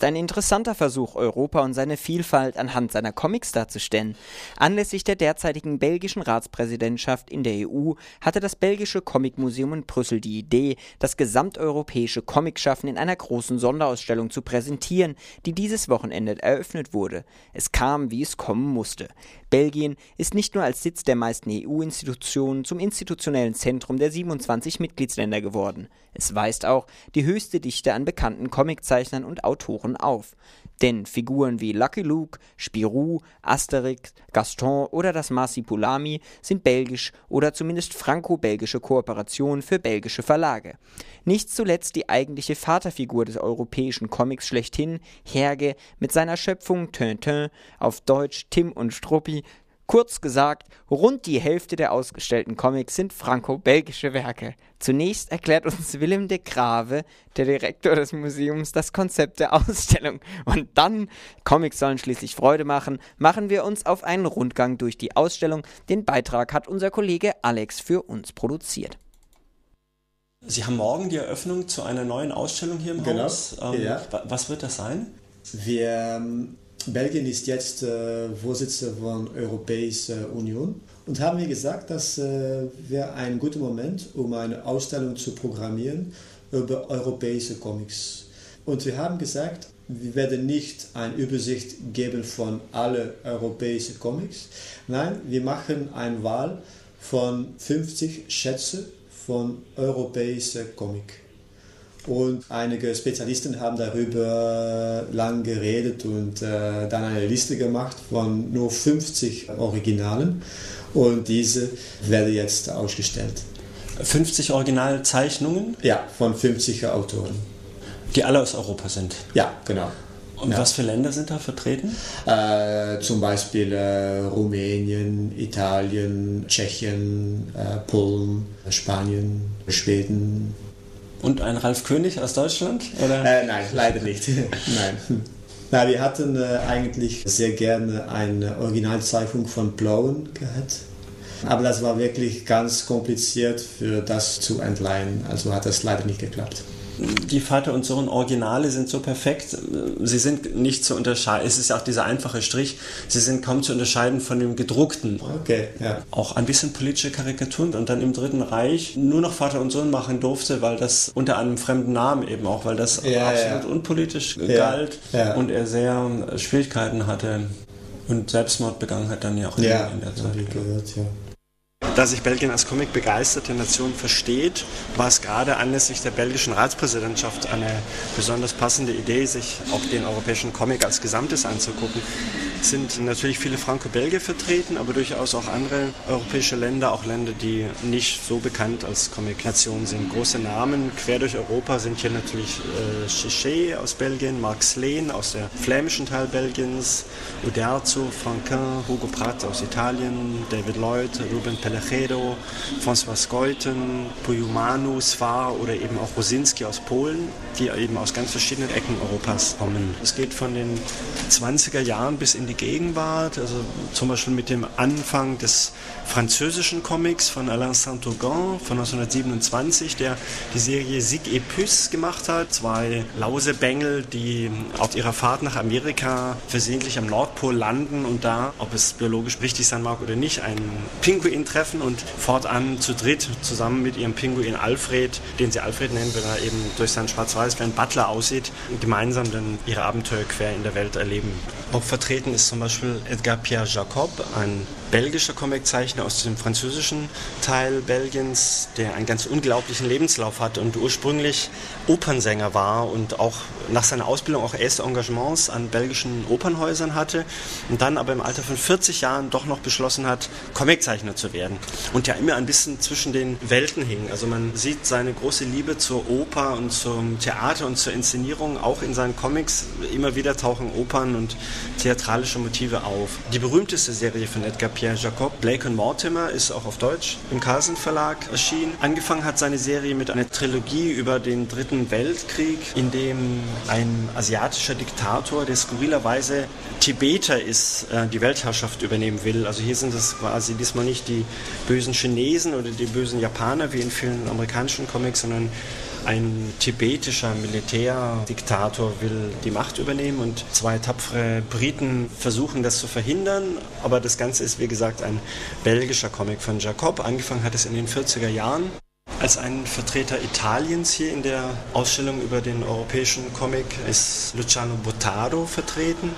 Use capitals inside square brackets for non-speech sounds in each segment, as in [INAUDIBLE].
Ein interessanter Versuch, Europa und seine Vielfalt anhand seiner Comics darzustellen. Anlässlich der derzeitigen belgischen Ratspräsidentschaft in der EU hatte das belgische Comicmuseum in Brüssel die Idee, das gesamteuropäische Comicschaffen in einer großen Sonderausstellung zu präsentieren, die dieses Wochenende eröffnet wurde. Es kam, wie es kommen musste. Belgien ist nicht nur als Sitz der meisten EU-Institutionen zum institutionellen Zentrum der 27 Mitgliedsländer geworden. Es weist auch die höchste Dichte an bekannten Comiczeichnern und Autoren auf. Denn Figuren wie Lucky Luke, Spirou, Asterix, Gaston oder das Marsipulami sind belgisch oder zumindest franco-belgische Kooperationen für belgische Verlage. Nicht zuletzt die eigentliche Vaterfigur des europäischen Comics schlechthin, Herge, mit seiner Schöpfung Tintin, auf Deutsch Tim und Struppi, Kurz gesagt, rund die Hälfte der ausgestellten Comics sind franco-belgische Werke. Zunächst erklärt uns Willem de Grave, der Direktor des Museums, das Konzept der Ausstellung. Und dann, Comics sollen schließlich Freude machen, machen wir uns auf einen Rundgang durch die Ausstellung. Den Beitrag hat unser Kollege Alex für uns produziert. Sie haben morgen die Eröffnung zu einer neuen Ausstellung hier im genau. Haus. Ähm, ja. Was wird das sein? Wir ähm, Belgien ist jetzt äh, Vorsitzender von Europäischer Union und haben wir gesagt, dass äh, wäre ein guter Moment, um eine Ausstellung zu programmieren über europäische Comics. Und wir haben gesagt, wir werden nicht eine Übersicht geben von allen europäischen Comics. Nein, wir machen eine Wahl von 50 Schätze von europäischen Comics. Und einige Spezialisten haben darüber lang geredet und äh, dann eine Liste gemacht von nur 50 Originalen. Und diese werden jetzt ausgestellt. 50 Originalzeichnungen? Ja, von 50 Autoren. Die alle aus Europa sind? Ja, genau. Und ja. was für Länder sind da vertreten? Äh, zum Beispiel äh, Rumänien, Italien, Tschechien, äh, Polen, Spanien, Schweden, und ein Ralf König aus Deutschland? Oder? Äh, nein, leider nicht. [LAUGHS] nein. Na, wir hatten äh, eigentlich sehr gerne eine Originalzeichnung von Blauen gehabt. Aber das war wirklich ganz kompliziert für das zu entleihen. Also hat das leider nicht geklappt die Vater und Sohn Originale sind so perfekt. Sie sind nicht zu unterscheiden. Es ist ja auch dieser einfache Strich. Sie sind kaum zu unterscheiden von dem gedruckten. Okay, ja. Auch ein bisschen politische Karikaturen und dann im Dritten Reich nur noch Vater und Sohn machen durfte, weil das unter einem fremden Namen eben auch, weil das ja, absolut ja. unpolitisch galt und er sehr Schwierigkeiten hatte und Selbstmord begangen hat dann ja auch in, in der Zeit. Gehört, ja. Da sich Belgien als Comic-begeisterte Nation versteht, war es gerade anlässlich der belgischen Ratspräsidentschaft eine besonders passende Idee, sich auch den europäischen Comic als Gesamtes anzugucken sind natürlich viele Franco-Belgier vertreten, aber durchaus auch andere europäische Länder, auch Länder, die nicht so bekannt als Comic-Nation sind. Große Namen quer durch Europa sind hier natürlich äh, aus Belgien, Marc Sleen aus der flämischen Teil Belgiens, Uderzo, Franquin, Hugo Pratt aus Italien, David Lloyd, Ruben Pellechedo, François Skeuten, Puyumanu, Svar oder eben auch Rosinski aus Polen, die eben aus ganz verschiedenen Ecken Europas kommen. Es geht von den 20er Jahren bis in die Gegenwart, also zum Beispiel mit dem Anfang des französischen Comics von Alain Saint-Augan von 1927, der die Serie Sig et Puce gemacht hat. Zwei Lausebengel, die auf ihrer Fahrt nach Amerika versehentlich am Nordpol landen und da, ob es biologisch richtig sein mag oder nicht, einen Pinguin treffen und fortan zu dritt zusammen mit ihrem Pinguin Alfred, den sie Alfred nennen, weil er eben durch sein Schwarz-Weiß wie ein Butler aussieht, gemeinsam dann ihre Abenteuer quer in der Welt erleben. Auch vertreten ist zum Beispiel Edgar Pierre Jacob, ein belgischer Comiczeichner aus dem französischen Teil Belgiens, der einen ganz unglaublichen Lebenslauf hat und ursprünglich Opernsänger war und auch nach seiner Ausbildung auch erste Engagements an belgischen Opernhäusern hatte und dann aber im Alter von 40 Jahren doch noch beschlossen hat, Comiczeichner zu werden und ja immer ein bisschen zwischen den Welten hing. Also man sieht seine große Liebe zur Oper und zum Theater und zur Inszenierung auch in seinen Comics. Immer wieder tauchen Opern und theatralische Motive auf. Die berühmteste Serie von Edgar Pierre Jacob, Blake und Mortimer, ist auch auf Deutsch im Carlsen Verlag erschienen. Angefangen hat seine Serie mit einer Trilogie über den Dritten Weltkrieg, in dem ein asiatischer Diktator, der skurrilerweise Tibeter ist, äh, die Weltherrschaft übernehmen will. Also hier sind es quasi diesmal nicht die bösen Chinesen oder die bösen Japaner wie in vielen amerikanischen Comics, sondern Ein tibetischer Militärdiktator will die Macht übernehmen und zwei tapfere Briten versuchen das zu verhindern. Aber das Ganze ist, wie gesagt, ein belgischer Comic von Jacob. Angefangen hat es in den 40er Jahren. Als ein Vertreter Italiens hier in der Ausstellung über den europäischen Comic ist Luciano Bottaro vertreten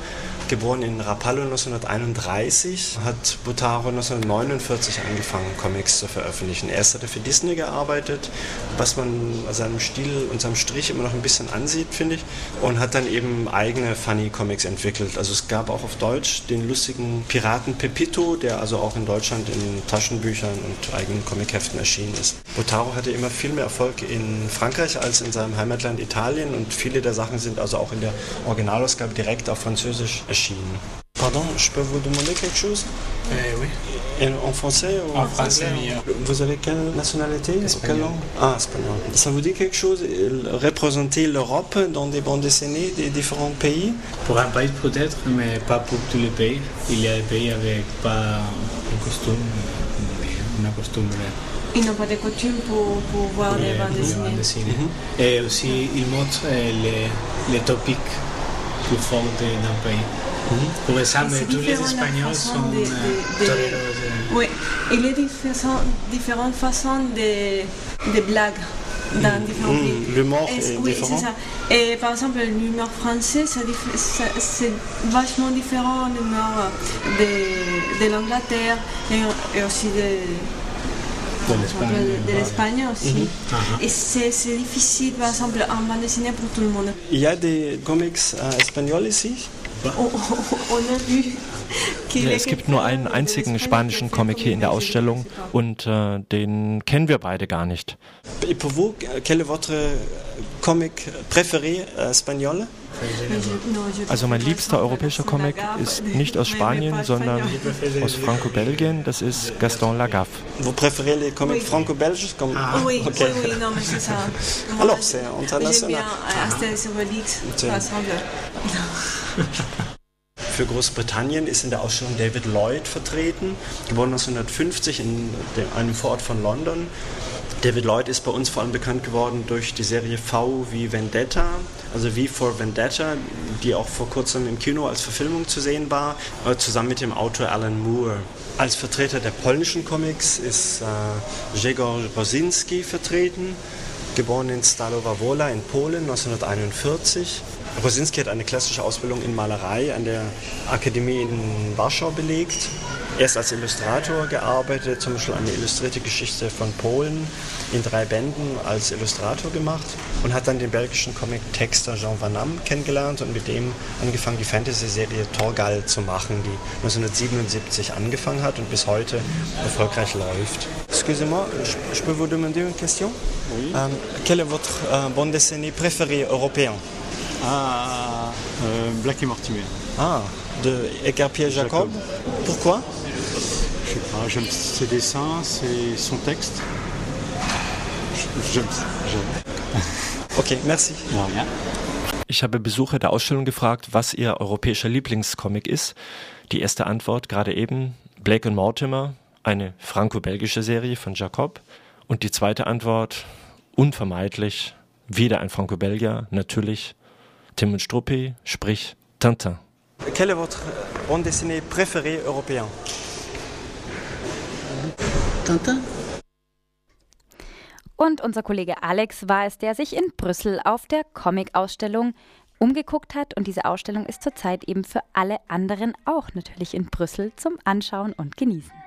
geboren in Rapallo 1931, hat Butaro 1949 angefangen, Comics zu veröffentlichen. Erst hat er für Disney gearbeitet, was man an seinem Stil und seinem Strich immer noch ein bisschen ansieht, finde ich, und hat dann eben eigene Funny Comics entwickelt. Also es gab auch auf Deutsch den lustigen Piraten Pepito, der also auch in Deutschland in Taschenbüchern und eigenen Comicheften erschienen ist. Butaro hatte immer viel mehr Erfolg in Frankreich als in seinem Heimatland Italien und viele der Sachen sind also auch in der Originalausgabe direkt auf Französisch erschienen. Chine. Pardon, je peux vous demander quelque chose euh, Oui. Et en français ou en, français oui. Vous avez quelle nationalité Espagnol. Quelle langue Ah, espagnol. Ça vous dit quelque chose Représenter l'Europe dans des bandes dessinées des différents pays Pour un pays peut-être, mais pas pour tous les pays. Il y a des pays avec pas un costume, un costume. Ils n'ont pas de coutume pour, pour voir des bandes dessinées. dessinées. Mm -hmm. Et aussi, ils montrent les, les topics plus forts d'un pays. Pour exemple, tous les Espagnols sont de, de, de, toreros. Oui, il y a différentes, différentes façons de, de blagues dans mmh. différents pays. L'humour est, oui, différent. Ça. Et par exemple, l'humour français, c'est vachement différent de l'humour de, de l'Angleterre et, et, aussi de, de l'Espagne aussi. Mm -hmm. Et c'est difficile, par exemple, en bande dessinée pour tout le monde. Il y a des comics euh, espagnols ici? Es gibt nur einen einzigen spanischen Comic hier in der Ausstellung und äh, den kennen wir beide gar nicht. Et pour vous, quel est votre comic préféré espagnol? Also mein liebster europäischer Comic ist nicht aus Spanien, sondern aus Franco-Belgien. Das ist Gaston Lagaffe. Vous préférez les comics franco-belges comme ah. Oui, okay. oui, oui, non, mais c'est ça. Alors, c'est international. J'aime bien Astérix Obélix, par exemple. [LAUGHS] Für Großbritannien ist in der Ausstellung David Lloyd vertreten, geboren 1950 in einem Vorort von London. David Lloyd ist bei uns vor allem bekannt geworden durch die Serie V wie Vendetta, also V for Vendetta, die auch vor kurzem im Kino als Verfilmung zu sehen war, äh, zusammen mit dem Autor Alan Moore. Als Vertreter der polnischen Comics ist äh, Grzegorz Bosinski vertreten, geboren in Stalowa Wola in Polen 1941. Rosinski hat eine klassische Ausbildung in Malerei an der Akademie in Warschau belegt. Erst als Illustrator gearbeitet, zum Beispiel eine illustrierte Geschichte von Polen in drei Bänden als Illustrator gemacht und hat dann den belgischen Comic-Texter Jean Van Damme kennengelernt und mit dem angefangen, die Fantasy-Serie Torgal zu machen, die 1977 angefangen hat und bis heute erfolgreich läuft. Excusez-moi, je peux vous demander une question? Oui. Um, quelle est votre uh, bande dessinée préférée européenne? Ah, euh, Black et Mortimer. Ah, de Edgar Pierre Jacob. Jacob. Pourquoi Je sais pas, j'aime ses dessins, ses, son texte. J'aime. Okay, merci. Ja, ja. Ich habe Besucher der Ausstellung gefragt, was ihr europäischer Lieblingscomic ist. Die erste Antwort gerade eben, Blake und Mortimer, eine franco-belgische Serie von Jacob. Und die zweite Antwort, unvermeidlich, wieder ein Franco-Belgier, natürlich Tim und Struppi, sprich Tintin. Quelle est votre bande dessinée préférée européen Tintin. Und unser Kollege Alex war es, der sich in Brüssel auf der Comic-Ausstellung umgeguckt hat. Und diese Ausstellung ist zurzeit eben für alle anderen auch natürlich in Brüssel zum Anschauen und Genießen.